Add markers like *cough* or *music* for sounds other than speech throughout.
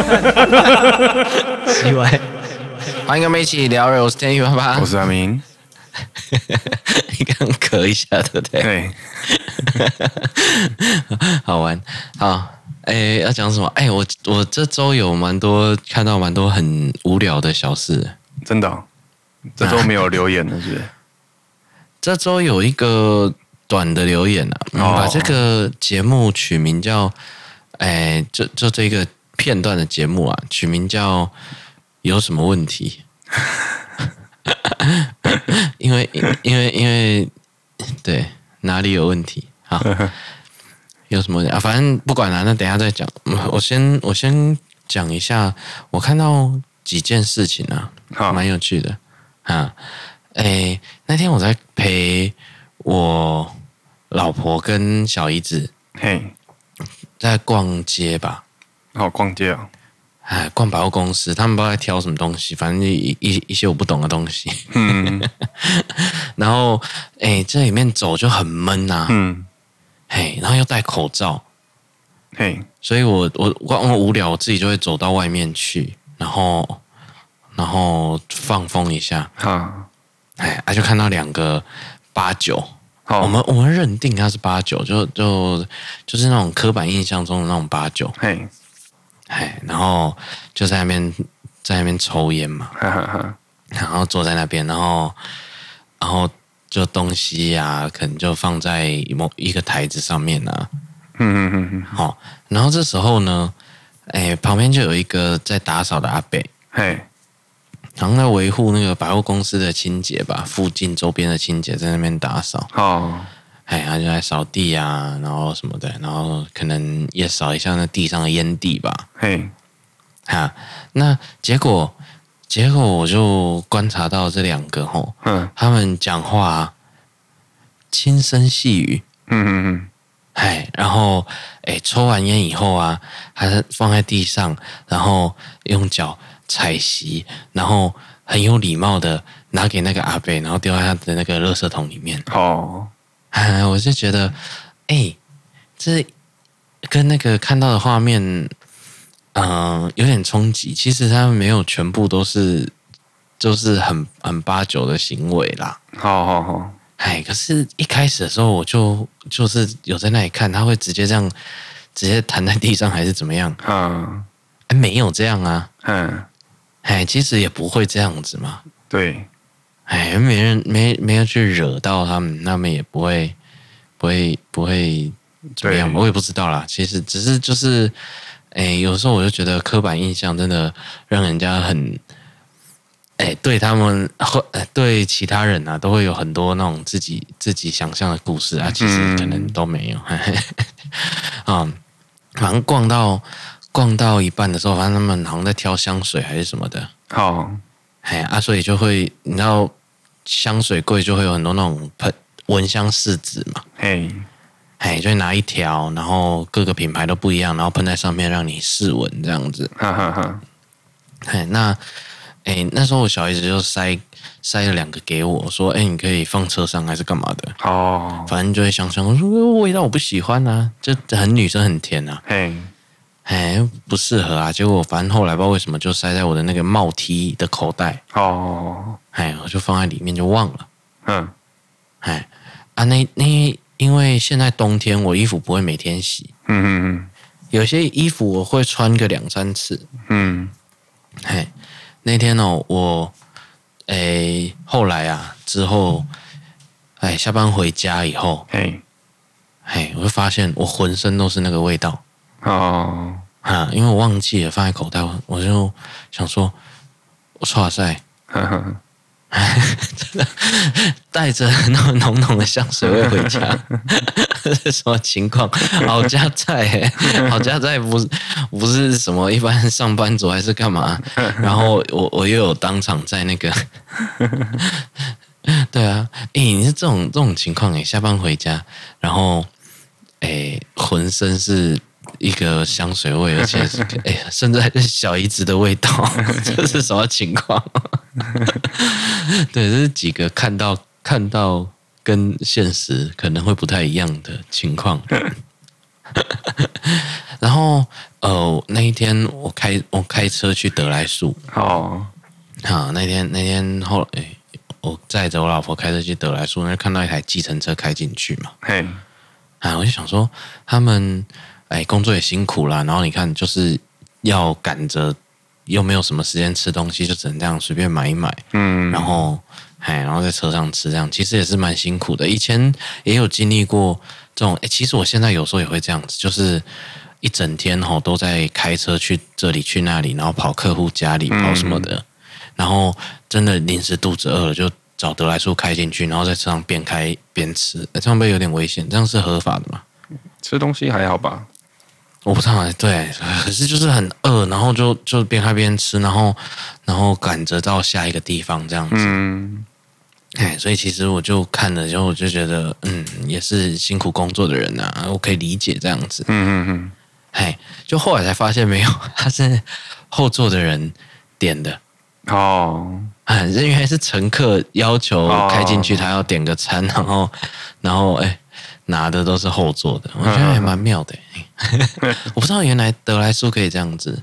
*laughs* 奇怪，欢迎跟我们一起聊，我是天宇爸爸，我是阿明。*laughs* 你刚咳一下，对不对？对，*laughs* 好玩。好，哎，要讲什么？哎，我我这周有蛮多看到蛮多很无聊的小事。真的、哦？这周没有留言了，是不是？这周有一个短的留言啊，哦、把这个节目取名叫，哎，就就这个片段的节目啊，取名叫有什么问题？*laughs* 因为因为因为对哪里有问题？好，有什么问题啊？反正不管了，那等一下再讲。我先我先讲一下，我看到几件事情啊，好蛮有趣的啊。哎，那天我在陪我老婆跟小姨子，嘿，在逛街吧。好，逛街啊。哎，逛百货公司，他们不知道在挑什么东西，反正一一一些我不懂的东西。嗯，*laughs* 然后哎，这里面走就很闷呐。嗯，嘿，然后又戴口罩，嘿，所以我我光我无聊，我自己就会走到外面去，然后然后放风一下。哈，哎，啊就看到两个八九，好，我们我们认定他是八九，就就就是那种刻板印象中的那种八九。嘿。哎，然后就在那边在那边抽烟嘛，*laughs* 然后坐在那边，然后然后就东西呀、啊，可能就放在某一个台子上面啊，嗯嗯嗯嗯，好，然后这时候呢，哎，旁边就有一个在打扫的阿伯，嘿，然后在维护那个百货公司的清洁吧，附近周边的清洁在那边打扫，哦。哎，他就来扫地啊，然后什么的，然后可能也扫一下那地上的烟蒂吧。嘿，哈，那结果，结果我就观察到这两个吼，嗯，他们讲话轻声细语，嗯嗯嗯，哎，然后哎，抽完烟以后啊，还是放在地上，然后用脚踩熄，然后很有礼貌的拿给那个阿伯，然后丢在他的那个垃圾桶里面。哦。哎，*laughs* 我就觉得，哎、欸，这跟那个看到的画面，嗯、呃，有点冲击。其实他们没有全部都是，就是很很八九的行为啦。好好好，哎，可是，一开始的时候，我就就是有在那里看，他会直接这样，直接弹在地上，还是怎么样？嗯，哎，没有这样啊。嗯，哎，其实也不会这样子嘛。对。哎，没人没没有去惹到他们，他们也不会不会不会怎么样，对我也不知道啦。其实只是就是，哎，有时候我就觉得刻板印象真的让人家很，哎，对他们或对其他人啊，都会有很多那种自己自己想象的故事啊，其实可能都没有。*laughs* 啊、嗯，反正逛到逛到一半的时候，反正他们好像在挑香水还是什么的。好，哎啊，所以就会你知道。香水柜就会有很多那种喷蚊香试纸嘛，嘿，嘿，就拿一条，然后各个品牌都不一样，然后喷在上面让你试闻这样子，哈哈哈。嘿，那，哎，那时候我小姨子就塞塞了两个给我，说，哎，你可以放车上还是干嘛的？哦，反正就会香香，我说味道我不喜欢啊，就很女生很甜啊，嘿。哎，不适合啊！结果反正后来不知道为什么就塞在我的那个帽 T 的口袋哦，哎，我就放在里面就忘了。嗯，哎啊，那那因为现在冬天我衣服不会每天洗，嗯嗯嗯，有些衣服我会穿个两三次。嗯，哎，那天哦，我哎后来啊之后，哎下班回家以后，哎哎，我就发现我浑身都是那个味道。哦，啊，因为我忘记了放在口袋，我就想说，我剉赛，*laughs* 真的带着那么浓浓的香水味回家，是 *laughs* 什么情况？好家在，好家在不是不是什么一般上班族还是干嘛？然后我我又有当场在那个，*laughs* 对啊，哎，你是这种这种情况哎，下班回家，然后哎，浑身是。一个香水味，而且是 *laughs* 哎呀，甚至还是小姨子的味道，*laughs* 这是什么情况？*laughs* 对，这是几个看到看到跟现实可能会不太一样的情况。然后呃，那一天我开我开车去德来树哦，好，那天那天后哎，我载着我老婆开车去得来树，那看到一台计程车开进去嘛，嘿，啊，我就想说他们哎工作也辛苦啦，然后你看就是要赶着，又没有什么时间吃东西，就只能这样随便买一买，嗯，然后哎，然后在车上吃这样，其实也是蛮辛苦的。以前也有经历过这种，哎，其实我现在有时候也会这样子，就是。一整天吼都在开车去这里去那里，然后跑客户家里跑什么的，嗯、然后真的临时肚子饿了，就找得来速开进去，然后在车上边开边吃，这样会不会有点危险？这样是合法的吗？吃东西还好吧？我不知道，对，可是就是很饿，然后就就边开边吃，然后然后赶着到下一个地方这样子。嗯，哎，所以其实我就看了之后，我就觉得，嗯，也是辛苦工作的人呐、啊，我可以理解这样子。嗯嗯嗯。嘿，就后来才发现没有，*laughs* 他是后座的人点的哦，啊，这原来是乘客要求开进去，他要点个餐，然后，然后哎，拿的都是后座的，我觉得还蛮妙的。我不知道原来得来速可以这样子，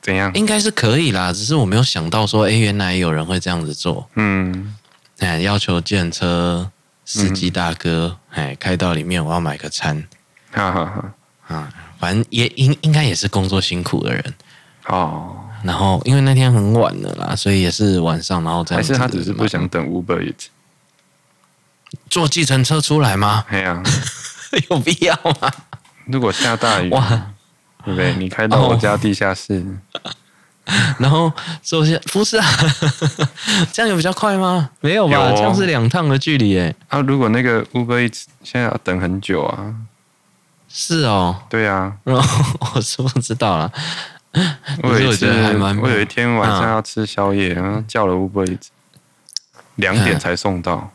怎样？应该是可以啦，只是我没有想到说，哎，原来有人会这样子做。嗯，哎，要求计程车司机大哥，哎，开到里面，我要买个餐。哈哈哈，啊。反正也应应该也是工作辛苦的人哦，然后因为那天很晚了啦，所以也是晚上，然后这样子。还是他只是不想等 Uber Eats 坐计程车出来吗？哎呀，*laughs* 有必要吗？如果下大雨，哇，对不对？你开到我家地下室，哦、*laughs* 然后坐下，不是啊？*laughs* 这样有比较快吗？没有吧？有哦、这样是两趟的距离哎。啊，如果那个 Uber Eats 现在要等很久啊。是哦，对啊。然后，我是不知道了。我有一次，我有一天晚上要吃宵夜，然后叫了 Uber Eats，两点才送到。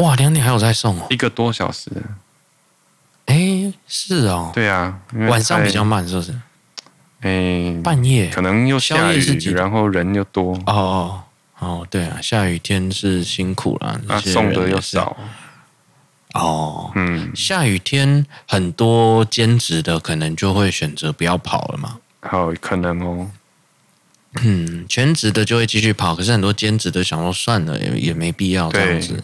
哇，两点还有在送哦，一个多小时。哎，是哦，对啊，晚上比较慢，是不是？哎，半夜可能又下雨，然后人又多。哦哦哦，对啊，下雨天是辛苦了，送的又少。哦，嗯，下雨天很多兼职的可能就会选择不要跑了嘛。好，可能哦。嗯，全职的就会继续跑，可是很多兼职的想说算了，也也没必要这样子，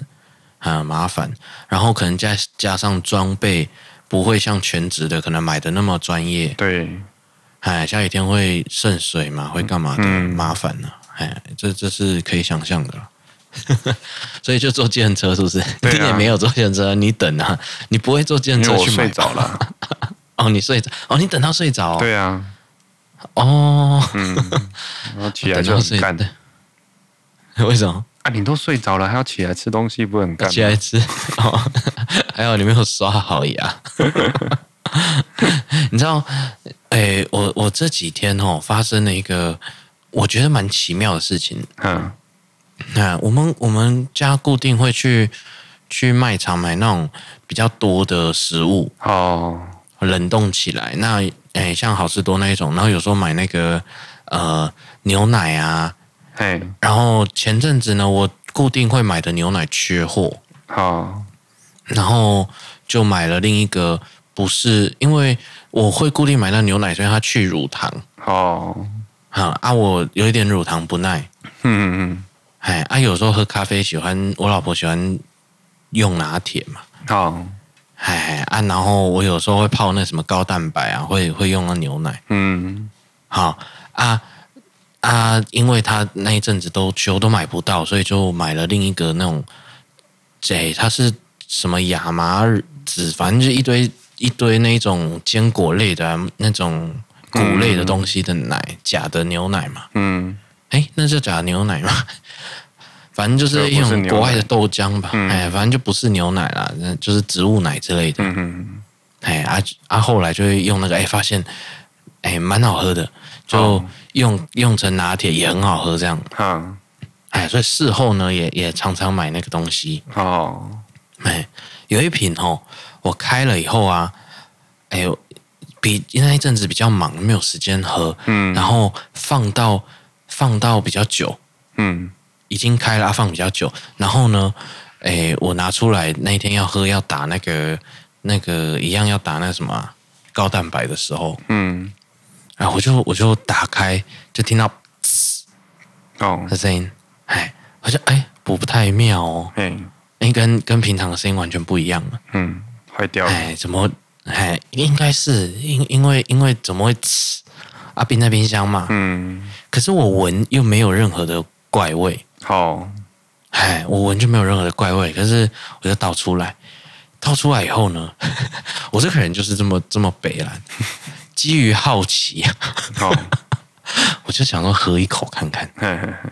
很麻烦。然后可能再加上装备不会像全职的可能买的那么专业。对，哎，下雨天会渗水嘛，会干嘛的，嗯、麻烦呢？哎，这这是可以想象的。*laughs* 所以就坐计程车是不是？你也没有坐计程车，你等啊，你不会坐计程车去睡着了。*laughs* 哦，你睡着哦，你等到睡着。对啊。哦。嗯。然后起来就很干。为什么？啊，你都睡着了，还要起来吃东西，不会很干？起来吃。哦。*laughs* 还好你没有刷好牙。*laughs* 你知道？哎，我我这几天哦，发生了一个我觉得蛮奇妙的事情。嗯。那我们我们家固定会去去卖场买那种比较多的食物哦，冷冻起来。那诶，像好事多那一种，然后有时候买那个呃牛奶啊，嘿。然后前阵子呢，我固定会买的牛奶缺货，好，然后就买了另一个，不是因为我会固定买那牛奶，所以它去乳糖哦，好啊，我有一点乳糖不耐，嗯嗯嗯。哎啊，有时候喝咖啡喜欢，我老婆喜欢用拿铁嘛。好，哎啊，然后我有时候会泡那什么高蛋白啊，会会用那牛奶。嗯，好啊啊，因为他那一阵子都球都买不到，所以就买了另一个那种，哎，它是什么亚麻籽，反正就一堆一堆那种坚果类的、啊、那种谷类的东西的奶，嗯、假的牛奶嘛。嗯。哎，那就假牛奶嘛，*laughs* 反正就是用国外的豆浆吧。哎，反正就不是牛奶啦，那就是植物奶之类的。嗯嗯哎，啊啊，后来就会用那个，哎，发现哎蛮好喝的，就用用成拿铁也很好喝，这样。嗯。哎，所以事后呢，也也常常买那个东西。哦。哎，有一瓶哦，我开了以后啊，哎呦，比那一阵子比较忙，没有时间喝。嗯。然后放到。放到比较久，嗯，已经开了，放比较久。然后呢，哎，我拿出来那一天要喝，要打那个那个一样要打那什么高蛋白的时候，嗯，然后我就我就打开，就听到哦。的声音，哎，好像哎不不太妙哦，嗯，因为跟跟平常的声音完全不一样了，嗯，坏掉了，哎，怎么，哎，应该是因因为因为怎么会啊冰在冰箱嘛，嗯，可是我闻又没有任何的怪味，好，哎，我闻就没有任何的怪味，可是我就倒出来。倒出来以后呢，*laughs* 我这个人就是这么这么北烂，基于好奇，哦、*laughs* 我就想说喝一口看看，嘿嘿嘿。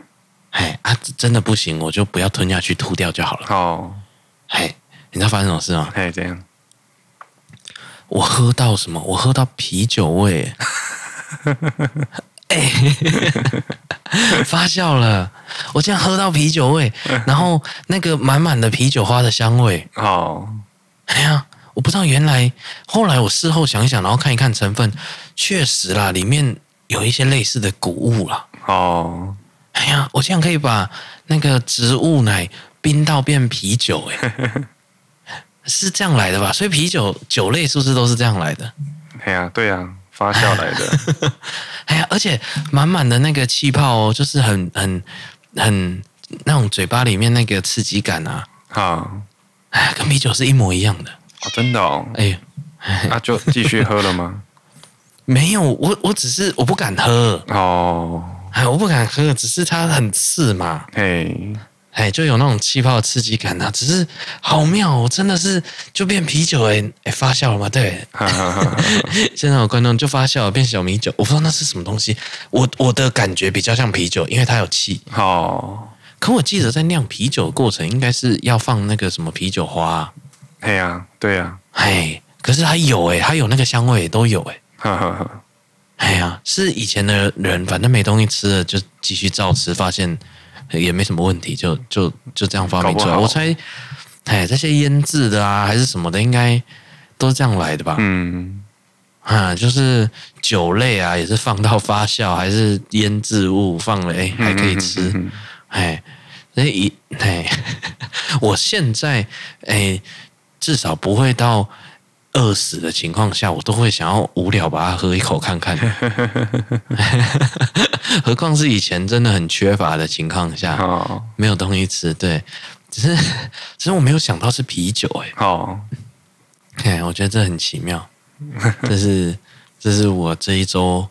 哎啊，真的不行，我就不要吞下去，吐掉就好了。哦，哎，你知道发生什么事吗？哎，这样，我喝到什么？我喝到啤酒味，*laughs* 哎，发酵了，我竟然喝到啤酒味，*laughs* 然后那个满满的啤酒花的香味，哦。哎呀，我不知道原来，后来我事后想一想，然后看一看成分，确实啦，里面有一些类似的谷物啦。哦，哎呀，我这样可以把那个植物奶冰到变啤酒，哎，*laughs* 是这样来的吧？所以啤酒酒类是不是都是这样来的？哎呀，对呀，发酵来的。*laughs* 哎呀，而且满满的那个气泡哦，就是很很很那种嘴巴里面那个刺激感啊。好。哎，跟啤酒是一模一样的哦，真的哦。哎，那就继续喝了吗？*laughs* 没有，我我只是我不敢喝哦。哎，我不敢喝，只是它很刺嘛。嘿，哎，就有那种气泡的刺激感啊。只是好妙，我真的是就变啤酒哎哎发酵了吗？对，*laughs* 现在有观众就发酵了变小米酒，我不知道那是什么东西。我我的感觉比较像啤酒，因为它有气。哦。可我记得在酿啤酒的过程，应该是要放那个什么啤酒花、啊。哎呀，对呀，哎，可是它有哎，它有那个香味都有哎。哈哈哈。哎呀，是以前的人，反正没东西吃了，就继续照吃，发现也没什么问题，就就就这样发明出来。我猜，哎，这些腌制的啊，还是什么的，应该都是这样来的吧？嗯，啊，就是酒类啊，也是放到发酵，还是腌制物放了，哎，还可以吃。哎，所以哎，*laughs* 我现在哎，至少不会到饿死的情况下，我都会想要无聊把它喝一口看看。*laughs* 何况是以前真的很缺乏的情况下，没有东西吃，对，只是只是我没有想到是啤酒，哎，哦，哎，我觉得这很奇妙，这是这是我这一周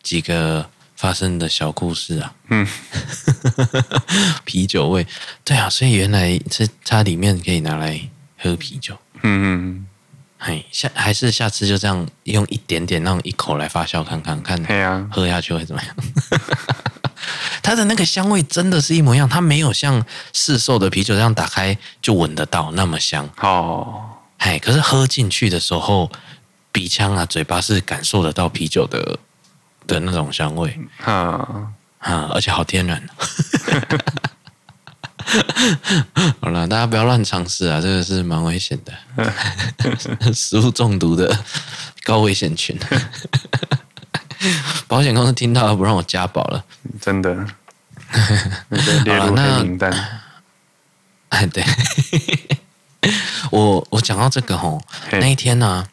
几个。发生的小故事啊，嗯，*laughs* 啤酒味，对啊，所以原来是它里面可以拿来喝啤酒，嗯嗯，哎，下还是下次就这样用一点点那种一口来发酵看看看，对啊，喝下去会怎么样？*laughs* 它的那个香味真的是一模一样，它没有像市售的啤酒这样打开就闻得到那么香哦，哎，可是喝进去的时候，鼻腔啊、嘴巴是感受得到啤酒的。的那种香味，啊啊，而且好天然。*laughs* *laughs* 好了，大家不要乱尝试啊，这个是蛮危险的，*laughs* 食物中毒的高危险群。*laughs* 保险公司听到不让我加保了，真的。列入黑名单。哎，对，我我讲到这个吼，那一天呢、啊。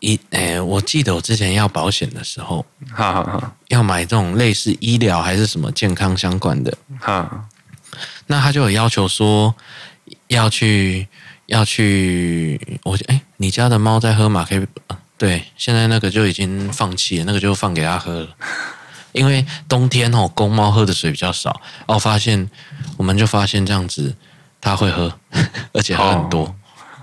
一诶、欸，我记得我之前要保险的时候，哈哈哈，要买这种类似医疗还是什么健康相关的，哈，那他就有要求说要去要去，我哎、欸，你家的猫在喝吗？可以，对，现在那个就已经放弃了，那个就放给他喝了，*laughs* 因为冬天哦，公猫喝的水比较少，哦，发现我们就发现这样子，它会喝，*laughs* 而且喝很多，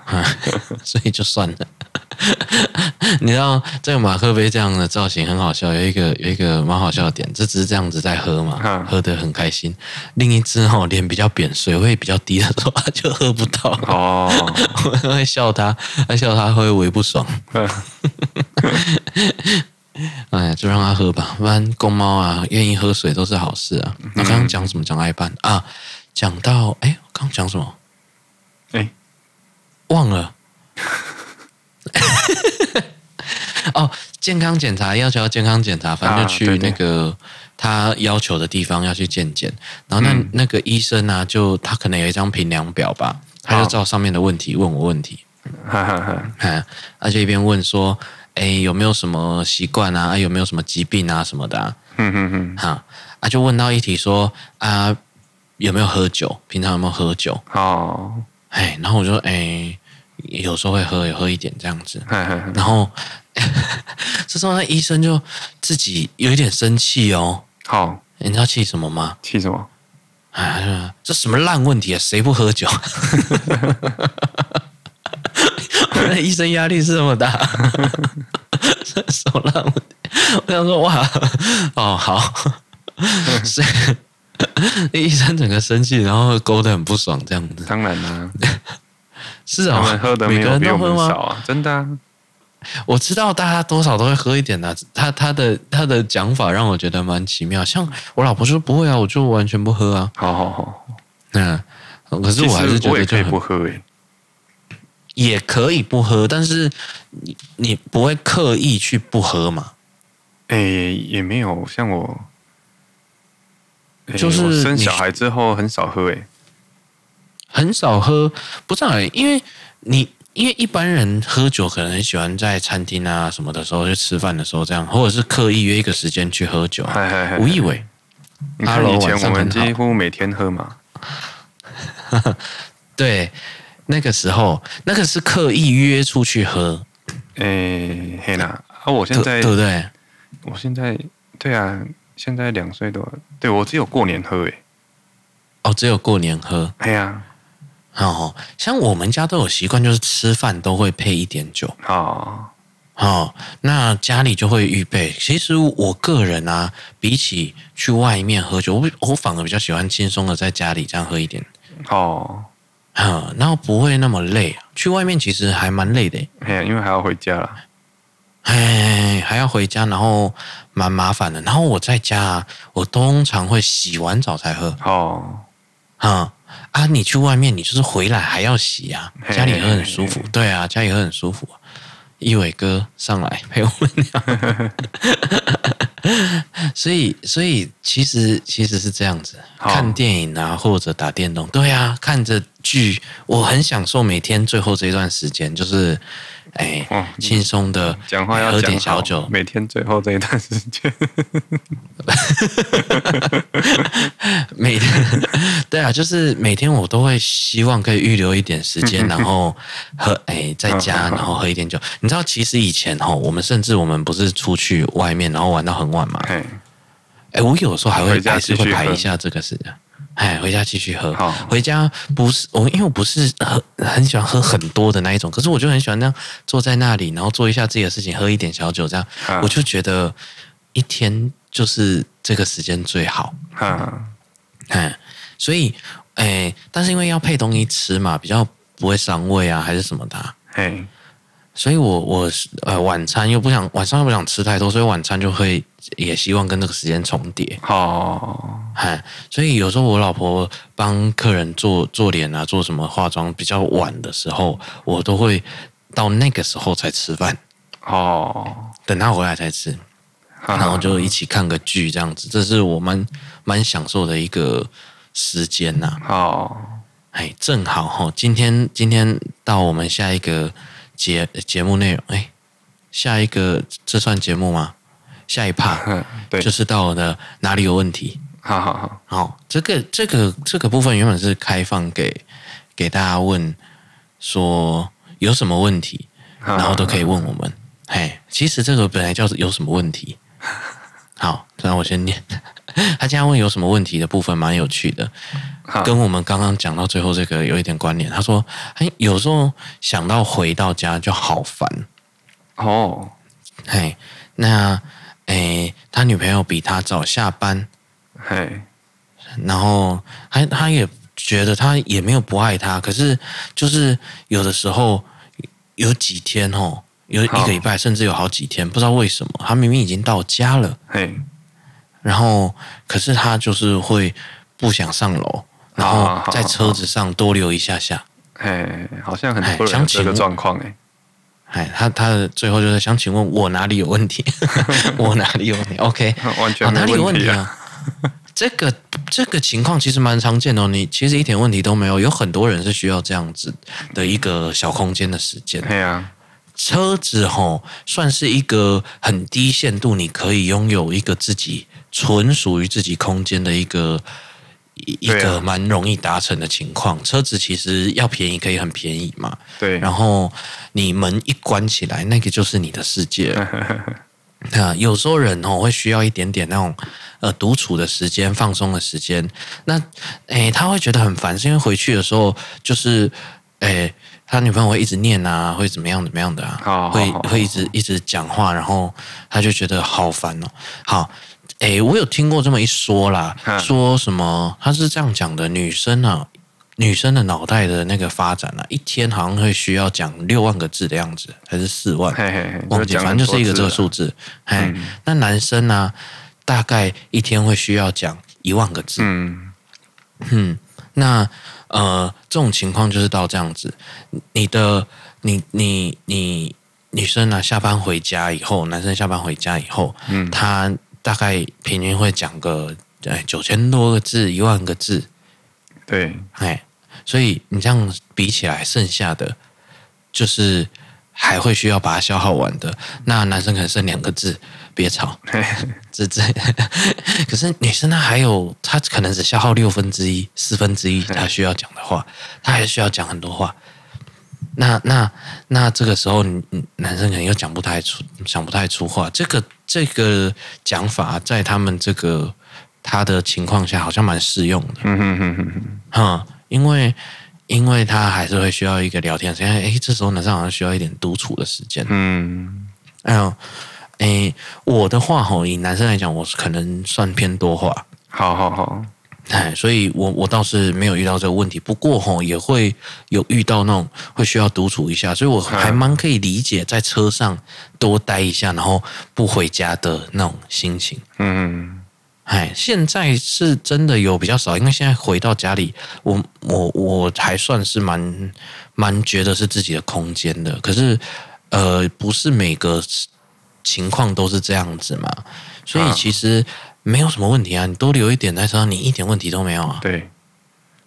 哦、*laughs* 所以就算了。*laughs* 你知道这个马克杯这样的造型很好笑，有一个有一个蛮好笑的点，这只是这样子在喝嘛，嗯、喝得很开心。另一只哦，脸比较扁，水位比较低的时候，他就喝不到哦。我 *laughs* 会笑他，还笑他会为不爽。嗯、*laughs* 哎呀，就让他喝吧，不然公猫啊愿意喝水都是好事啊。那刚刚讲什么？讲爱半啊？讲到哎，刚讲什么？哎，忘了。*laughs* 哦，健康检查要求要健康检查，反正就去那个他要求的地方要去健检，然后那、嗯、那个医生呢、啊，就他可能有一张评量表吧，他就照上面的问题问我问题，哈哈哈，而且一边问说，哎，有没有什么习惯啊？有没有什么疾病啊什么的、啊？嗯嗯嗯，哈啊，就问到一题说啊，有没有喝酒？平常有没有喝酒？哦，哎，然后我就哎，有时候会喝，也喝一点这样子。嘿嘿嘿然后 *laughs* 这时候那医生就自己有一点生气哦。好，你知道气什么吗？气什么？哎，这什么烂问题啊？谁不喝酒？*laughs* 那医生压力是这么大，*laughs* 什么烂问题？我想说，哇，哦，好，所以医生整个生气，然后勾得很不爽，这样子。当然啦、啊，是啊、哦，他们喝的没有比我们少啊，真的、啊。我知道大家多少都会喝一点的、啊，他他的他的讲法让我觉得蛮奇妙。像我老婆说不会啊，我就完全不喝啊。好好好，嗯，可是我还是觉得可以不喝诶。也可以不喝，但是你你不会刻意去不喝嘛？哎、欸，也没有像我，就是、欸、生小孩之后很少喝，哎，很少喝，不知道，因为你因为一般人喝酒可能很喜欢在餐厅啊什么的时候，就吃饭的时候这样，或者是刻意约一个时间去喝酒。吴亦伟，你看以前我们几乎每天喝嘛，*laughs* 对。那个时候，那个是刻意约出去喝。诶、欸，嘿啦，啊，我现在对不对？我现在对啊，现在两岁多，对我只有过年喝诶。哦，只有过年喝。哎呀，哦，像我们家都有习惯，就是吃饭都会配一点酒。哦，哦，那家里就会预备。其实我个人啊，比起去外面喝酒，我我反而比较喜欢轻松的在家里这样喝一点。哦。嗯，然后不会那么累。去外面其实还蛮累的，哎，因为还要回家了，哎，还要回家，然后蛮麻烦的。然后我在家，我通常会洗完澡才喝。哦，嗯啊，你去外面，你就是回来还要洗啊，家里喝很舒服。对啊，家里喝很舒服。一伟哥上来陪我们聊。*laughs* 所以，所以其实其实是这样子，看电影啊，或者打电动，对啊，看着剧，我很享受每天最后这一段时间，就是。哎，轻松的讲话要喝点小酒，每天最后这一段时间，*laughs* 每天对啊，就是每天我都会希望可以预留一点时间，*laughs* 然后喝哎在家，然后喝一点酒。你知道，其实以前哈，我们甚至我们不是出去外面，然后玩到很晚嘛？哎，我有时候还会还是会排一下这个时间。哎，回家继续喝。好，回家不是我，因为我不是很很喜欢喝很多的那一种，可是我就很喜欢那样坐在那里，然后做一下自己的事情，喝一点小酒，这样、啊、我就觉得一天就是这个时间最好。啊，哎，所以哎，但是因为要配东西吃嘛，比较不会伤胃啊，还是什么的、啊。嘿。所以我我呃晚餐又不想晚上又不想吃太多，所以晚餐就会也希望跟这个时间重叠。哦，嗨，所以有时候我老婆帮客人做做脸啊，做什么化妆比较晚的时候，我都会到那个时候才吃饭。哦，等她回来才吃，然后就一起看个剧这样子，这是我蛮蛮享受的一个时间呐。哦，哎，正好哈，今天今天到我们下一个。节节目内容，哎，下一个这算节目吗？下一趴，*laughs* 对，就是到我的哪里有问题？好好好，好，这个这个这个部分原本是开放给给大家问，说有什么问题，然后都可以问我们。嘿，其实这个本来叫有什么问题。*laughs* 好，那我先念。*laughs* 他今天问有什么问题的部分蛮有趣的，跟我们刚刚讲到最后这个有一点关联。他说，哎，有时候想到回到家就好烦。哦，嘿，那哎，他女朋友比他早下班，嘿，然后他他也觉得他也没有不爱他，可是就是有的时候有几天哦，有一个礼拜甚至有好几天，不知道为什么他明明已经到家了，嘿。然后，可是他就是会不想上楼，然后在车子上多留一下下。哎，好像很多人这个状况哎。哎，他他的最后就是想请问我哪里有问题？*laughs* 我哪里有问题？OK，*laughs* 完全。哪里有问题啊？*laughs* 这个这个情况其实蛮常见的哦。你其实一点问题都没有，有很多人是需要这样子的一个小空间的时间。对啊。车子吼算是一个很低限度，你可以拥有一个自己纯属于自己空间的一个一个蛮容易达成的情况。车子其实要便宜可以很便宜嘛，对。然后你门一关起来，那个就是你的世界 *laughs* 有时候人哦会需要一点点那种呃独处的时间、放松的时间。那诶，他会觉得很烦，是因为回去的时候就是诶。他女朋友会一直念啊，会怎么样怎么样的啊？好好好会会一直一直讲话，然后他就觉得好烦哦。好，诶，我有听过这么一说啦，说什么他是这样讲的：女生啊，女生的脑袋的那个发展啊，一天好像会需要讲六万个字的样子，还是四万？嘿嘿嘿忘记，反正就是一个这个数字。嘿，嗯、那男生呢、啊，大概一天会需要讲一万个字。嗯嗯，那。呃，这种情况就是到这样子，你的你你你女生呢、啊，下班回家以后，男生下班回家以后，嗯，他大概平均会讲个哎九千多个字，一万个字，对，哎，所以你这样比起来，剩下的就是还会需要把它消耗完的，那男生可能剩两个字。别吵，*laughs* 这这，*laughs* 可是女生她还有，她可能只消耗六分之一、四分之一，她需要讲的话，她还需要讲很多话。那那那这个时候，男生可能又讲不太出，讲不太出话。这个这个讲法，在他们这个他的情况下，好像蛮适用的。嗯哼哼哼哼，因为因为他还是会需要一个聊天时间。哎，这时候男生好像需要一点独处的时间。嗯，哎呦。诶，我的话吼，以男生来讲，我是可能算偏多话。好好好，哎，所以我我倒是没有遇到这个问题。不过吼，也会有遇到那种会需要独处一下，所以我还蛮可以理解在车上多待一下，然后不回家的那种心情。嗯，哎，现在是真的有比较少，因为现在回到家里，我我我还算是蛮蛮觉得是自己的空间的。可是呃，不是每个。情况都是这样子嘛，所以其实没有什么问题啊。你多留一点在车上，你一点问题都没有啊。对，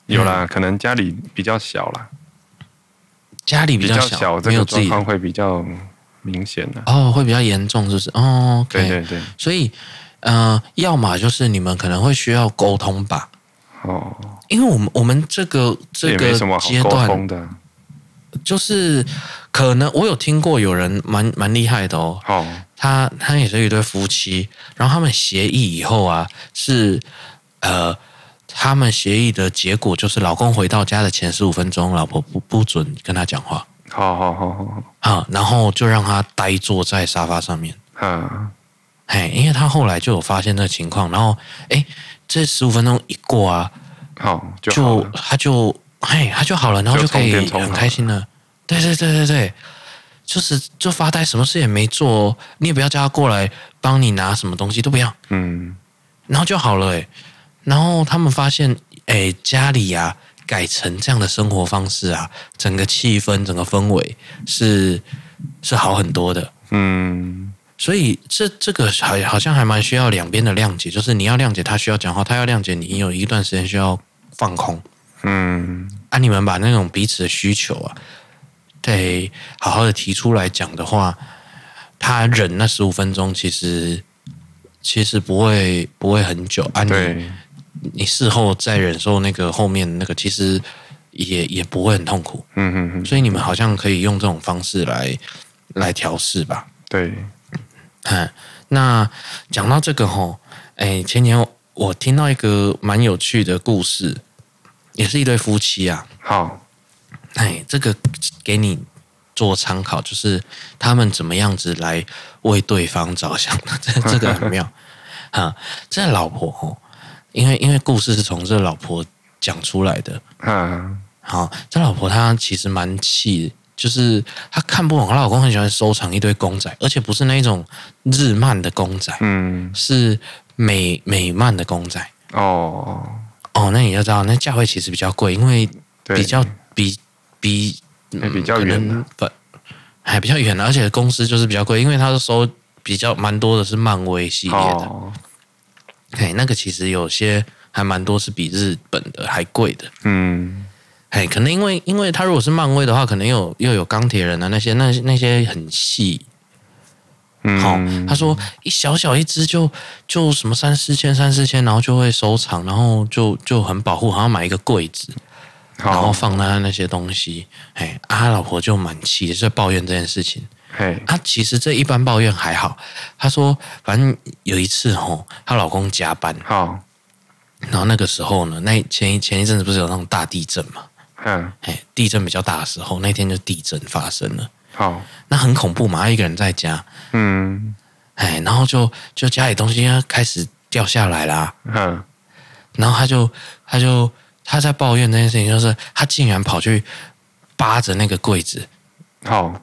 有啦，嗯、可能家里比较小啦，家里比较小，这个状况会比较明显的哦，会比较严重，是不是？哦，okay、对对对。所以，呃，要么就是你们可能会需要沟通吧。哦，因为我们我们这个这个阶段的，就是可能我有听过有人蛮蛮厉害的哦。哦。他他也是一对夫妻，然后他们协议以后啊，是呃，他们协议的结果就是，老公回到家的前十五分钟，老婆不不准跟他讲话。好好好好好，啊，然后就让他呆坐在沙发上面。嗯，嘿，因为他后来就有发现这个情况，然后哎，这十五分钟一过啊，好就，就他就嘿他就好了，然后就可以很开心了。对对对对对。就是就发呆，什么事也没做，你也不要叫他过来帮你拿什么东西，都不要，嗯，然后就好了，哎，然后他们发现，哎，家里呀、啊、改成这样的生活方式啊，整个气氛、整个氛围是是好很多的，嗯，所以这这个好好像还蛮需要两边的谅解，就是你要谅解他需要讲话，他要谅解你有一段时间需要放空，嗯，啊，你们把那种彼此的需求啊。得好好的提出来讲的话，他忍那十五分钟，其实其实不会不会很久啊。你你事后再忍受那个后面那个，其实也也不会很痛苦。嗯嗯嗯。所以你们好像可以用这种方式来来调试吧。对。嗯，那讲到这个吼，哎，前年我听到一个蛮有趣的故事，也是一对夫妻啊。好。哎，这个给你做参考，就是他们怎么样子来为对方着想的，这这个很妙啊。这老婆哦，因为因为故事是从这老婆讲出来的，嗯，好，这老婆她其实蛮气，就是她看不懂，她老公很喜欢收藏一堆公仔，而且不是那种日漫的公仔，嗯，是美美漫的公仔。哦哦，那你要知道，那价位其实比较贵，因为比较比。比比较远，不还比较远，而且公司就是比较贵，因为他是收比较蛮多的是漫威系列的。哦，哎，那个其实有些还蛮多是比日本的还贵的。嗯，哎，可能因为因为他如果是漫威的话，可能又又有钢铁人啊那些那那些很细。好、嗯，他说一小小一只就就什么三四千三四千，然后就会收藏，然后就就很保护，好像买一个柜子，然后放他那些东西。哎，啊，他老婆就蛮气的，就在抱怨这件事情。嘿，他其实这一般抱怨还好。他说，反正有一次吼，她老公加班，好，然后那个时候呢，那前一前一阵子不是有那种大地震嘛？嗯，哎，地震比较大的时候，那天就地震发生了。好，那很恐怖嘛，他一个人在家，嗯，哎，然后就就家里东西开始掉下来啦，嗯，然后他就他就他在抱怨那件事情，就是他竟然跑去扒着那个柜子，好，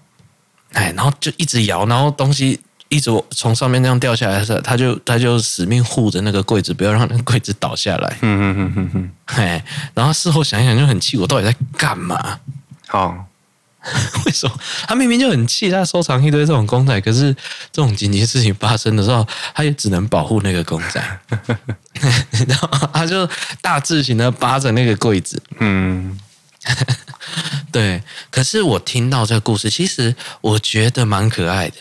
哎，然后就一直摇，然后东西一直从上面那样掉下来的时候，他就他就死命护着那个柜子，不要让那个柜子倒下来，嗯嗯嗯嗯嗯，哎，然后事后想一想就很气，我到底在干嘛？好。*laughs* 为什么他明明就很气，他收藏一堆这种公仔，可是这种紧急事情发生的时候，他也只能保护那个公仔，*laughs* 然后他就大字型的扒着那个柜子。嗯，*laughs* 对。可是我听到这个故事，其实我觉得蛮可爱的。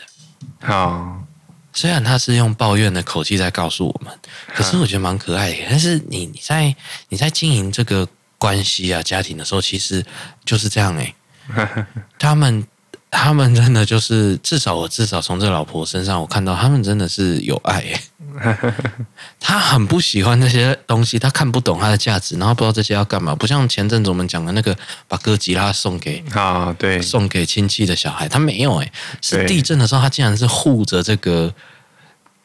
好，虽然他是用抱怨的口气在告诉我们，可是我觉得蛮可爱的。但是你你在你在经营这个关系啊家庭的时候，其实就是这样诶、欸。*laughs* 他们，他们真的就是，至少我至少从这老婆身上，我看到他们真的是有爱耶。*laughs* 他很不喜欢那些东西，他看不懂它的价值，然后不知道这些要干嘛。不像前阵子我们讲的那个，把哥吉拉送给啊，对，送给亲戚的小孩，他没有哎，是地震的时候，他竟然是护着这个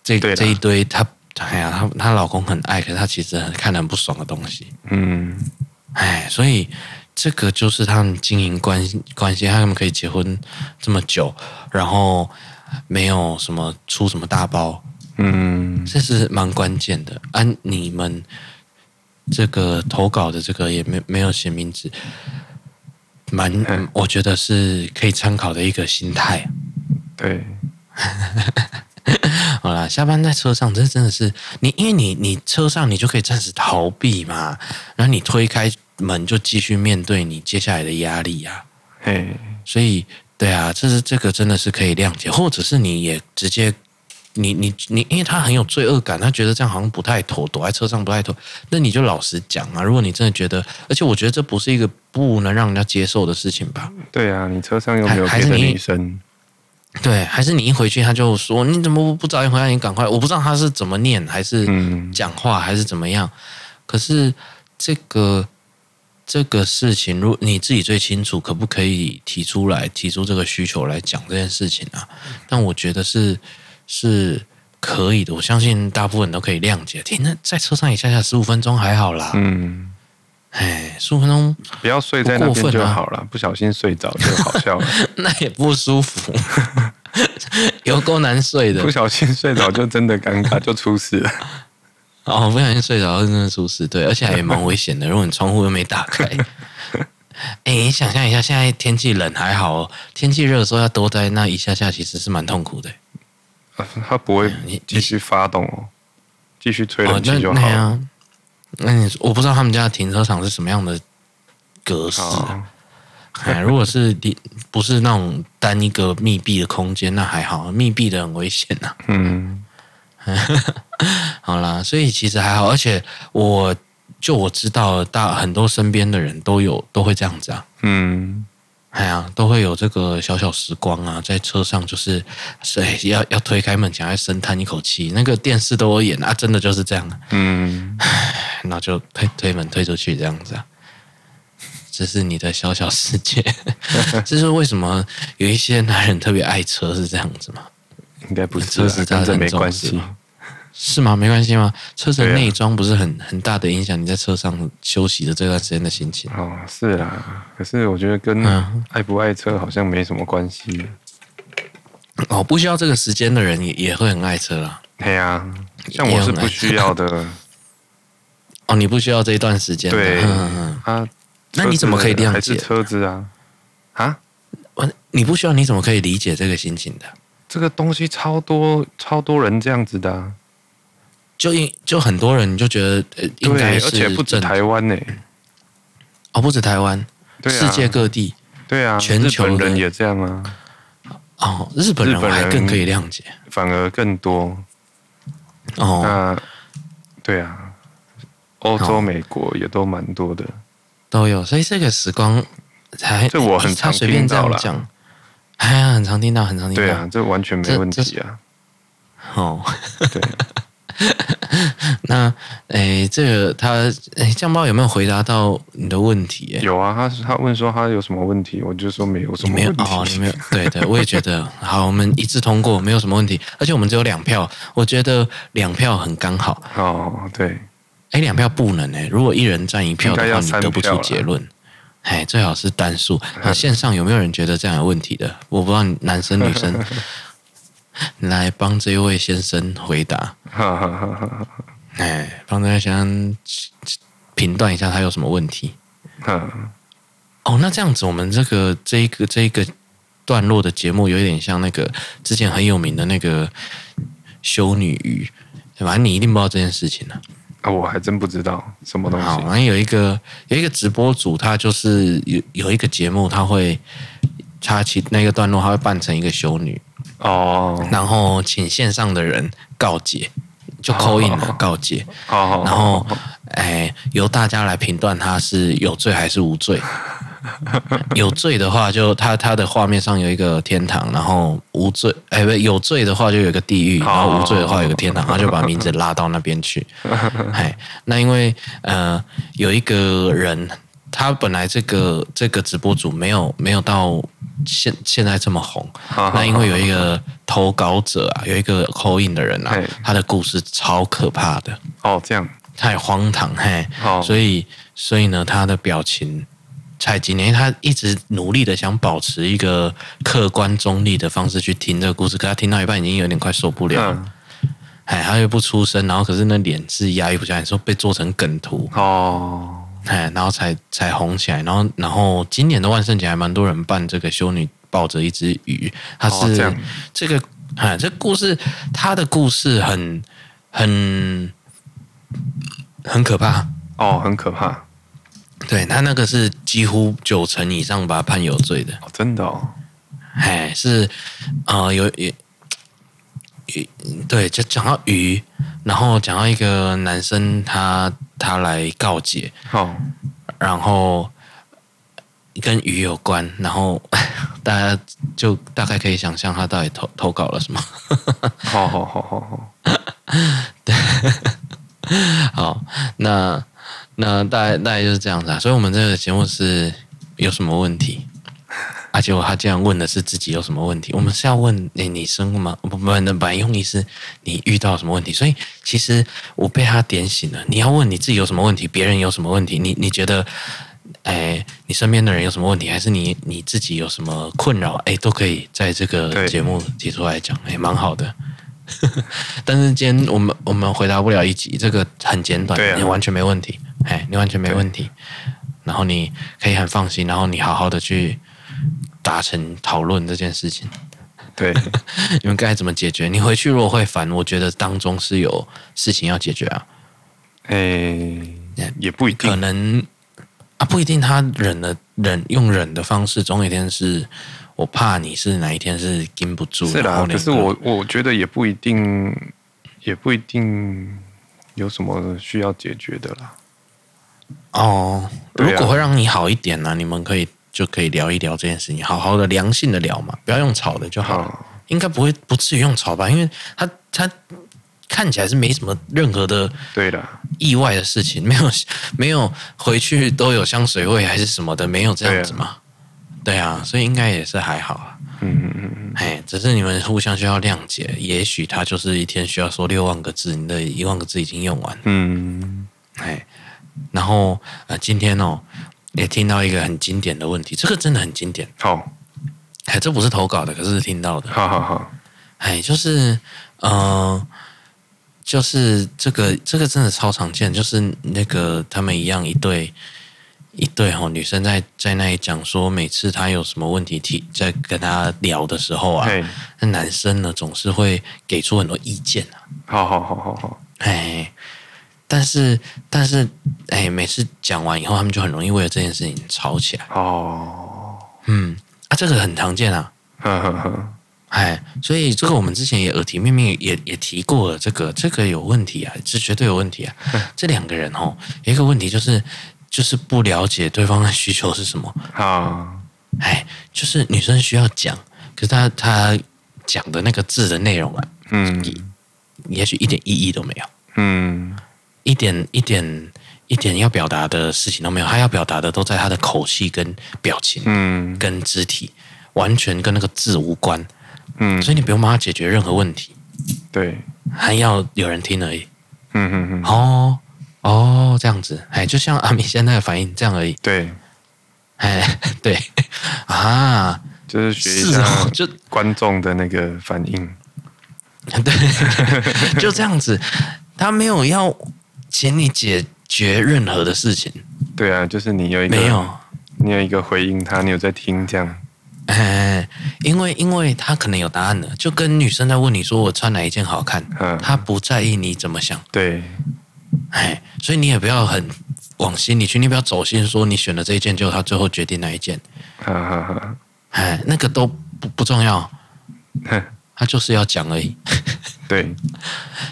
这这一堆他，哎呀，他他老公很爱，可是他其实很看得很不爽的东西。嗯，哎，所以。这个就是他们经营关系关系，他们可以结婚这么久，然后没有什么出什么大包，嗯，这是蛮关键的。按、啊、你们这个投稿的这个也没没有写名字，蛮、嗯、我觉得是可以参考的一个心态。对，*laughs* 好啦，下班在车上，这真的是你，因为你你车上你就可以暂时逃避嘛，然后你推开。门就继续面对你接下来的压力呀、啊，嘿，所以对啊，这是这个真的是可以谅解，或者是你也直接，你你你，因为他很有罪恶感，他觉得这样好像不太妥，躲在车上不太妥，那你就老实讲啊。如果你真的觉得，而且我觉得这不是一个不能让人家接受的事情吧？对啊，你车上又没有别的女生，*laughs* 对，还是你一回去他就说你怎么不早点回来？你赶快，我不知道他是怎么念，还是讲话，还是怎么样？可是这个。这个事情，如你自己最清楚，可不可以提出来，提出这个需求来讲这件事情啊？但我觉得是是可以的，我相信大部分人都可以谅解。停，那在车上一下下十五分钟还好啦。嗯，哎，十五分钟不要睡在那边就好了，不小心睡着就好笑了。*laughs* 那也不舒服，*laughs* 有够难睡的。不小心睡着就真的尴尬，*laughs* 就出事了。哦，不小心睡着真的出事，对，而且还也蛮危险的。如果你窗户又没打开，哎，你想象一下，现在天气冷还好哦，天气热的时候要多待那一下下，其实是蛮痛苦的。它不会你继续发动哦，继续吹冷气就好了。哦、那你我不知道他们家的停车场是什么样的格式。哎，如果是不是那种单一个密闭的空间，那还好，密闭的很危险呐、啊。嗯。*laughs* 好啦，所以其实还好，而且我就我知道，大很多身边的人都有都会这样子啊，嗯，哎呀，都会有这个小小时光啊，在车上就是，所以要要推开门，想要深叹一口气，那个电视都有演啊，真的就是这样，嗯，那就推推门推出去这样子啊，这是你的小小世界，*laughs* 这是为什么有一些男人特别爱车是这样子吗？应该不是车子，真的没关系，是吗？没关系吗？车子内装不是很很大的影响你在车上休息的这段时间的心情哦，是啦。可是我觉得跟爱不爱车好像没什么关系。哦，不需要这个时间的人也也会很爱车啦。对呀，像我是不需要的。*laughs* 哦，你不需要这一段时间。对，啊，那你怎么可以谅解车子啊？啊？你不需要，你怎么可以理解这个心情的？这个东西超多，超多人这样子的，啊，就应就很多人就觉得应该是，而且不止台湾呢，哦，不止台湾，对啊，世界各地，对啊，全球人也这样啊。哦，日本人还更可以谅解，反而更多。哦，那对啊，欧洲、美国也都蛮多的，都有。所以这个时光才，这我很常听到了。哎呀，很常听到，很常听到。对啊，这完全没问题啊。哦，对。*laughs* 那诶，这个他诶，酱包有没有回答到你的问题？有啊，他他问说他有什么问题，我就说没有什么问题。没有哦，你没有。对对，我也觉得好，我们一致通过，没有什么问题。而且我们只有两票，我觉得两票很刚好。哦，对。哎，两票不能哎，如果一人占一票的话，你得不出结论。哎，最好是单数。那 *laughs* 线上有没有人觉得这样有问题的？我不知道男生女生。*laughs* 来帮这位先生回答，哎，帮这位先生评断一下他有什么问题。哦，那这样子，我们这个这一个这一个段落的节目，有点像那个之前很有名的那个修女鱼，反正你一定不知道这件事情呢。啊，我还真不知道什么东西。好，反正有一个有一个直播主，他就是有有一个节目，他会插起那个段落，他会扮成一个修女。哦，oh. 然后请线上的人告解，就 call in 了告解，oh. 然后哎，由大家来评断他是有罪还是无罪。*laughs* 有罪的话就，就他他的画面上有一个天堂，然后无罪哎不有罪的话就有一个地狱，然后无罪的话有个天堂，他就把名字拉到那边去。*laughs* 哎，那因为呃有一个人。他本来这个这个直播主没有没有到现现在这么红，那因为有一个投稿者啊，有一个 call in 的人啊，他的故事超可怕的。哦，这样。太荒唐嘿，所以所以呢，他的表情才今年他一直努力的想保持一个客观中立的方式去听这个故事，可他听到一半已经有点快受不了，哎，他又不出声，然后可是那脸是压抑不下来，说被做成梗图。哦。哎，然后才才红起来，然后然后今年的万圣节还蛮多人扮这个修女抱着一只鱼，它是、哦、这，这个哎，这故事它的故事很很很可怕哦，很可怕。对，他那个是几乎九成以上把他判有罪的，哦、真的哦。哎，是啊、呃，有有鱼，对，就讲到鱼，然后讲到一个男生他。他来告解，好，oh. 然后跟鱼有关，然后 *laughs* 大家就大概可以想象他到底投投稿了什么。好好好好好，*laughs* 对，好，那那大概大概就是这样子啊。所以，我们这个节目是有什么问题？而且我他竟然问的是自己有什么问题？我们是要问你你生吗？不不，那本来用意是你遇到什么问题？所以其实我被他点醒了。你要问你自己有什么问题，别人有什么问题？你你觉得，哎，你身边的人有什么问题，还是你你自己有什么困扰？哎，都可以在这个节目提出来讲，哎，蛮好的。*laughs* 但是今天我们我们回答不了一集，这个很简短，你完全没问题。哎，你完全没问题。然后你可以很放心，然后你好好的去。达成讨论这件事情，对，*laughs* 你们该怎么解决？你回去如果会烦，我觉得当中是有事情要解决啊。诶、欸，也不一定，可能啊，不一定。他忍了忍，用忍的方式，总有一天是我怕你是哪一天是禁不住。是啦，可是我我觉得也不一定，也不一定有什么需要解决的啦。哦，如果会让你好一点呢、啊，你们可以。就可以聊一聊这件事情，好好的良性的聊嘛，不要用吵的就好了。哦、应该不会不至于用吵吧？因为他他看起来是没什么任何的对的意外的事情，*laughs* 没有没有回去都有香水味还是什么的，没有这样子嘛？对啊，对啊，所以应该也是还好啊。嗯嗯嗯嗯，哎，只是你们互相需要谅解。也许他就是一天需要说六万个字，你的一万个字已经用完。嗯，哎，然后呃，今天哦。也听到一个很经典的问题，这个真的很经典。好，哎，这不是投稿的，可是听到的。好好好，哎，就是，嗯、呃，就是这个，这个真的超常见，就是那个他们一样一对一对哈，女生在在那里讲说，每次她有什么问题提在跟他聊的时候啊，那男生呢总是会给出很多意见啊。好好好好好，哎。但是但是，哎、欸，每次讲完以后，他们就很容易为了这件事情吵起来。哦，嗯，啊，这个很常见啊。呵呵呵。哎，所以这个我们之前也耳提面命也也提过了，这个这个有问题啊，这绝对有问题啊。*laughs* 这两个人哦，有一个问题就是就是不了解对方的需求是什么啊。哎，就是女生需要讲，可是她她讲的那个字的内容啊，嗯，也许一点意义都没有，嗯，一点一点一点要表达的事情都没有，他要表达的都在他的口气跟表情，嗯，跟肢体，完全跟那个字无关。嗯，所以你不用帮他解决任何问题，对，还要有人听而已。嗯嗯嗯，哦哦，这样子，哎，就像阿米现在的反应这样而已。对，哎，*laughs* 对。啊，就是学一下 *laughs* 就观众的那个反应。*laughs* 对，就这样子，他没有要请你解决任何的事情。对啊，就是你有一个没有，你有一个回应他，你有在听这样。哎，因为因为他可能有答案了，就跟女生在问你说我穿哪一件好看，嗯，他不在意你怎么想，对，哎，所以你也不要很往心里去，你不要走心说你选了这一件，就他最后决定哪一件，哈哈哈，哎，那个都不不重要，他就是要讲而已，对，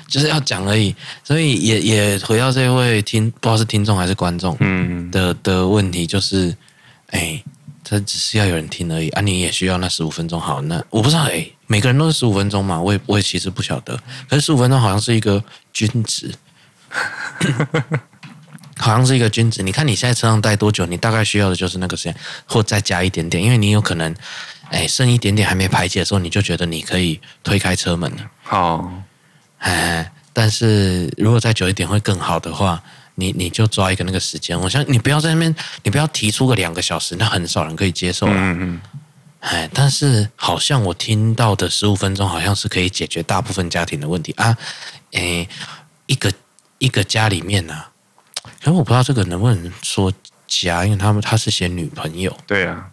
就是要讲而已，所以也也回到这位听不知道是听众还是观众，嗯的的问题就是，哎。他只是要有人听而已啊！你也需要那十五分钟。好，那我不知道哎、欸，每个人都是十五分钟嘛？我也我也其实不晓得。可是十五分钟好像是一个均值，*laughs* 好像是一个均值。你看你现在车上待多久，你大概需要的就是那个时间，或再加一点点，因为你有可能哎、欸、剩一点点还没排解的时候，你就觉得你可以推开车门了。好，哎，但是如果再久一点会更好的话。你你就抓一个那个时间，我想你不要在那边，你不要提出个两个小时，那很少人可以接受了。嗯嗯。哎，但是好像我听到的十五分钟，好像是可以解决大部分家庭的问题啊。诶，一个一个家里面呢、啊，可是我不知道这个能不能说家，因为他们他是写女朋友。对啊。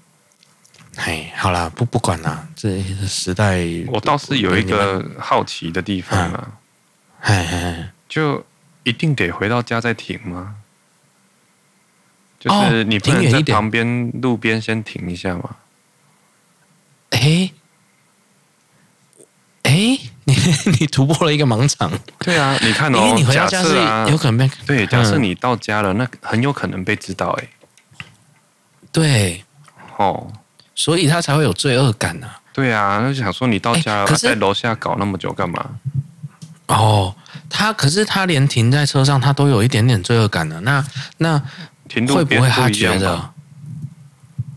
哎，好啦，不不管啦，这时代。我倒是有一个好奇的地方啊。哎哎，就。一定得回到家再停吗？就是你不能在旁边路边先停一下吗？哎哎，你 *laughs* 你突破了一个盲场。对啊，你看哦，因为你回到家是有可能被对，假设你到家了，那很有可能被知道哎。对，哦，所以他才会有罪恶感啊。对啊，就想说你到家了，在楼下搞那么久干嘛？哦。他可是他连停在车上，他都有一点点罪恶感的。那那会不会他觉得？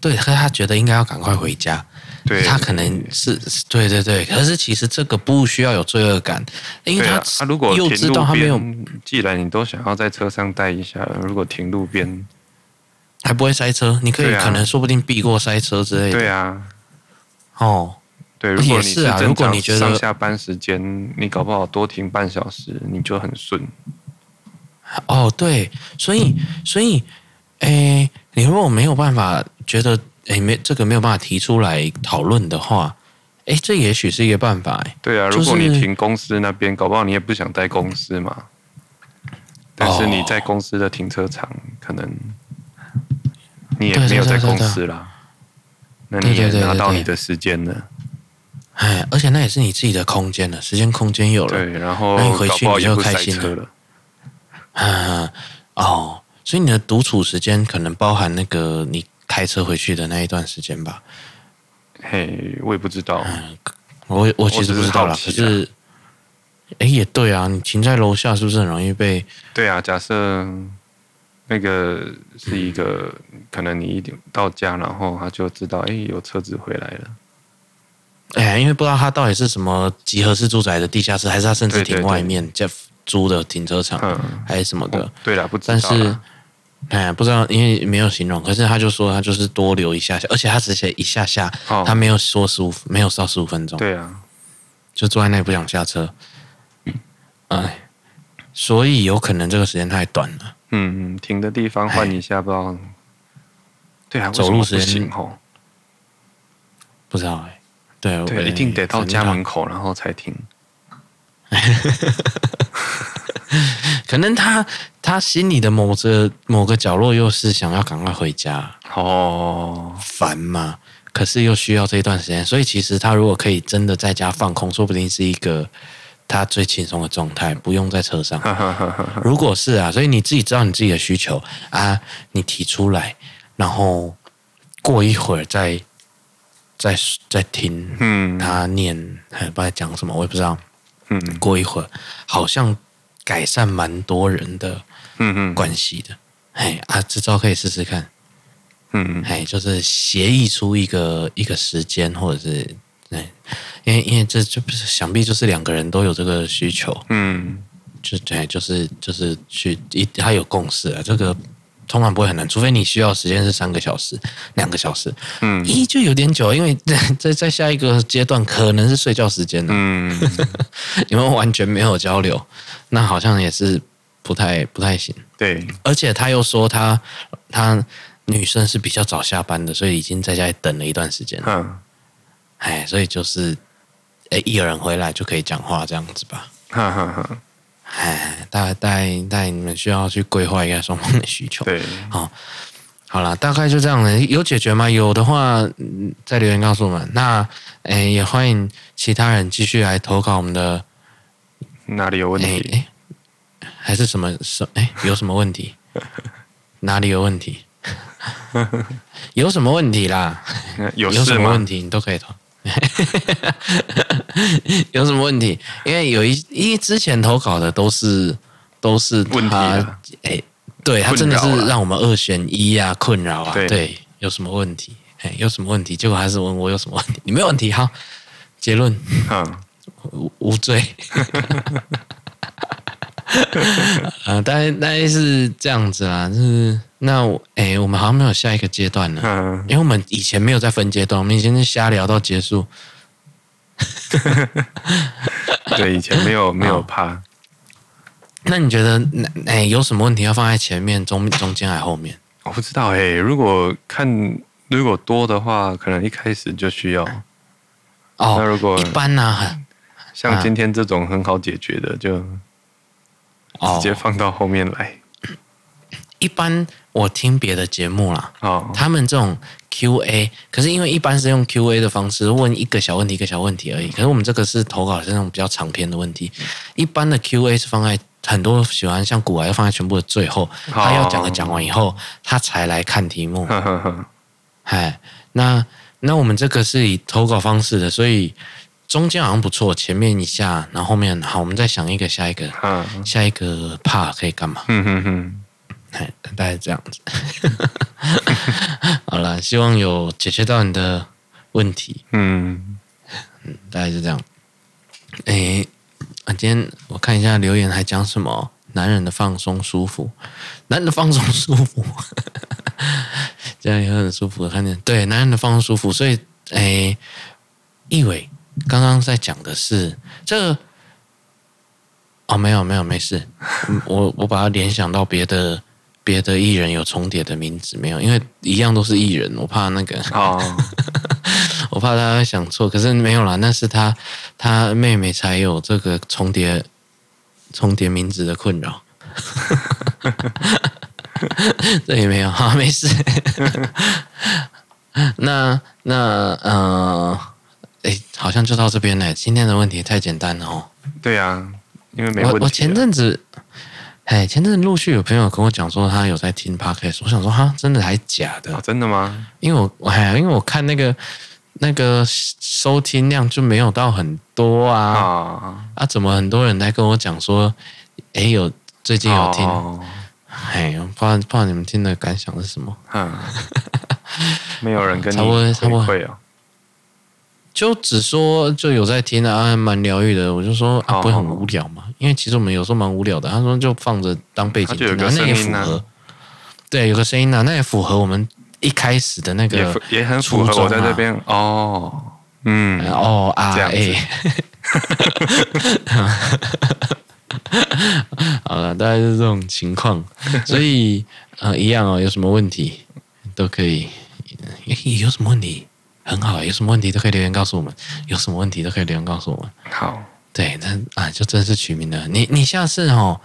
对，可是他觉得应该要赶快回家。对，他可能是对对对。可是其实这个不需要有罪恶感，因为他他如果又知道他没有，既然你都想要在车上待一下，如果停路边还不会塞车，你可以可能说不定避过塞车之类的。对啊，哦。对，如果你是啊，如果你觉得上下班时间，你搞不好多停半小时，你就很顺。哦，对，所以，所以，诶，你如果没有办法觉得，诶，没这个没有办法提出来讨论的话，诶，这也许是一个办法。诶，对啊，如果你停公司那边，搞不好你也不想待公司嘛。但是你在公司的停车场，可能你也没有在公司啦。那你也拿到你的时间了。哎，而且那也是你自己的空间了，时间空间有了，对，然后那你回去你就开心了。*laughs* 嗯，哦，所以你的独处时间可能包含那个你开车回去的那一段时间吧？嘿，我也不知道，嗯、我我其实不知道啦。可是，哎，也对啊，你停在楼下是不是很容易被？对啊，假设那个是一个，嗯、可能你一点到家，然后他就知道，哎，有车子回来了。哎，因为不知道他到底是什么集合式住宅的地下室，还是他甚至停外面叫租的停车场，还是什么的？哦、对了，不知道。但是，哎，不知道，因为没有形容。可是他就说他就是多留一下下，而且他只写一下下，哦、他没有说十五，没有到十五分钟。对啊，就坐在那里不想下车。哎，所以有可能这个时间太短了。嗯嗯，停的地方换一下，不知道。对啊，走路时间哦，不知道哎。对，对，一定得到家门口然后才停。*laughs* 可能他他心里的某个某个角落又是想要赶快回家哦，烦嘛。可是又需要这一段时间，所以其实他如果可以真的在家放空，说不定是一个他最轻松的状态，不用在车上。*laughs* 如果是啊，所以你自己知道你自己的需求啊，你提出来，然后过一会儿再再再听，嗯，他念，还不知道讲什么，我也不知道。嗯，过一会儿好像改善蛮多人的，嗯嗯，关系的，哎啊，这招可以试试看。嗯，哎，就是协议出一个一个时间，或者是，对，因为因为这就不是想必就是两个人都有这个需求，嗯，就对，就是就是去一他有共识啊，这个通常不会很难，除非你需要时间是三个小时、两个小时，嗯，一就有点久，因为在在下一个阶段可能是睡觉时间了，嗯，*laughs* 你们完全没有交流，那好像也是不太不太行，对，而且他又说他他。女生是比较早下班的，所以已经在家里等了一段时间了。嗯，哎，所以就是，哎，一有人回来就可以讲话这样子吧。哈哈哈。哎，大概大概大概你们需要去规划一下双方的需求。对，好，好了，大概就这样了。有解决吗？有的话，再留言告诉我们。那，哎，也欢迎其他人继续来投稿我们的。哪里有问题？哎，还是什么什？哎，有什么问题？*laughs* 哪里有问题？*laughs* 有什么问题啦？有有什么问题你都可以投。*laughs* 有什么问题？因为有一因为之前投稿的都是都是问题啊。哎，对他真的是让我们二选一啊，困扰啊。对，有什么问题？哎，有什么问题？结果还是问我有什么问题？你没有问题，好，结论，无罪。*laughs* 啊，*laughs* 大概大概是这样子啦，就是。那我哎、欸，我们好像没有下一个阶段了，嗯、因为我们以前没有在分阶段，我们以前是瞎聊到结束。*laughs* 对，以前没有没有怕。那你觉得哎、欸，有什么问题要放在前面、中中间还后面？我不知道哎、欸，如果看如果多的话，可能一开始就需要。哦，那如果一般呢、啊？像今天这种很好解决的，就直接放到后面来。一般我听别的节目啦，哦，他们这种 Q&A，可是因为一般是用 Q&A 的方式问一个小问题一个小问题而已，可是我们这个是投稿是那种比较长篇的问题，一般的 Q&A 是放在很多喜欢像古玩要放在全部的最后，他要讲的讲完以后，他才来看题目。*laughs* 哎，那那我们这个是以投稿方式的，所以中间好像不错，前面一下，然后后面好，我们再想一个下一个，下一个 part 可以干嘛？嗯哼哼。大概这样子，*laughs* 好了，希望有解决到你的问题。嗯，大概是这样。哎、欸，啊，今天我看一下留言还讲什么？男人的放松舒服，男人的放松舒服，*laughs* 这样也很舒服。看见对，男人的放松舒服，所以哎，一、欸、伟刚刚在讲的是这个。哦，没有没有没事，我我把它联想到别的。别的艺人有重叠的名字没有？因为一样都是艺人，我怕那个哦，*laughs* 我怕大家会想错。可是没有啦，那是他他妹妹才有这个重叠重叠名字的困扰。*laughs* 这也没有，好，没事。*laughs* 那那呃，哎，好像就到这边了。今天的问题太简单了哦。对啊，因为没问题。我我前阵子。哎，前阵子陆续有朋友跟我讲说他有在听 Podcast，我想说哈，真的还是假的？哦，真的吗？因为我哎，因为我看那个那个收听量就没有到很多啊，哦、啊，怎么很多人来跟我讲说，哎，有最近有听，哎、哦，不知道不知道你们听的感想是什么？嗯，没有人跟你回馈啊。就只说就有在听啊，蛮疗愈的。我就说啊，不会很无聊嘛？因为其实我们有时候蛮无聊的。他说就放着当背景听，那也符合。对，有个声音啊，那也符合我们一开始的那个，也也很符合我在这边哦。嗯，哦啊，哎，*laughs* 好了，大概是这种情况，所以呃，一样哦，有什么问题都可以。有什么问题？很好，有什么问题都可以留言告诉我们。有什么问题都可以留言告诉我们。好，对，那啊，就真是取名了。你你下次哦，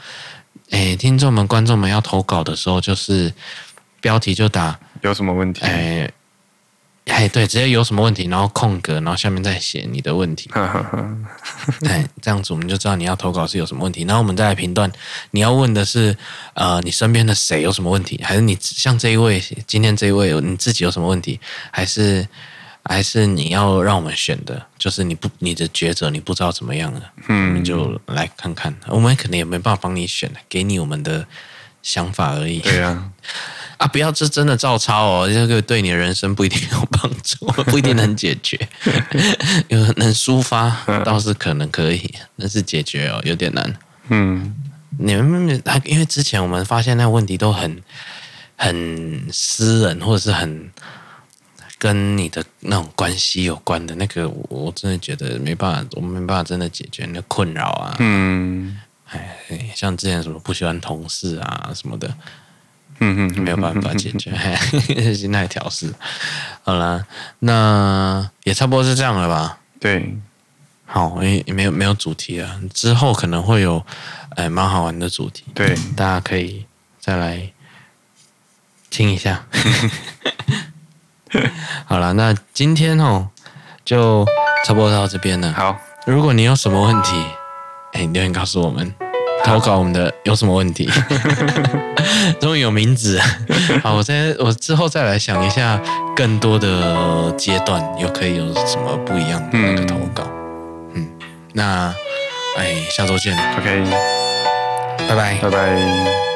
哎，听众们、观众们要投稿的时候，就是标题就打有什么问题？哎。哎，对，直接有什么问题，然后空格，然后下面再写你的问题。*laughs* 对，这样子我们就知道你要投稿是有什么问题，然后我们再来评断你要问的是呃你身边的谁有什么问题，还是你像这一位今天这一位你自己有什么问题，还是还是你要让我们选的，就是你不你的抉择你不知道怎么样了，嗯，我们就来看看，我们可能也没办法帮你选，给你我们的想法而已。对啊。*laughs* 啊！不要，这真的照抄哦，这个对你的人生不一定有帮助，*laughs* 不一定能解决。有能抒发倒是可能可以，但是解决哦有点难。嗯，你们因为之前我们发现那个问题都很很私人，或者是很跟你的那种关系有关的那个，我真的觉得没办法，我们没办法真的解决那困扰啊。嗯，哎，像之前什么不喜欢同事啊什么的。嗯嗯，没有办法解决，*laughs* 心态调试。好了，那也差不多是这样了吧？对，好，也没有没有主题了。之后可能会有，哎，蛮好玩的主题。对，大家可以再来听一下。*laughs* *laughs* 好了，那今天哦，就差不多到这边了。好，如果你有什么问题，哎，留言告诉我们。投稿我们的有什么问题？*laughs* 终于有名字，*laughs* 好，我再我之后再来想一下更多的阶段，又可以有什么不一样的那个投稿。嗯，嗯，那哎，下周见，OK，拜拜，拜拜。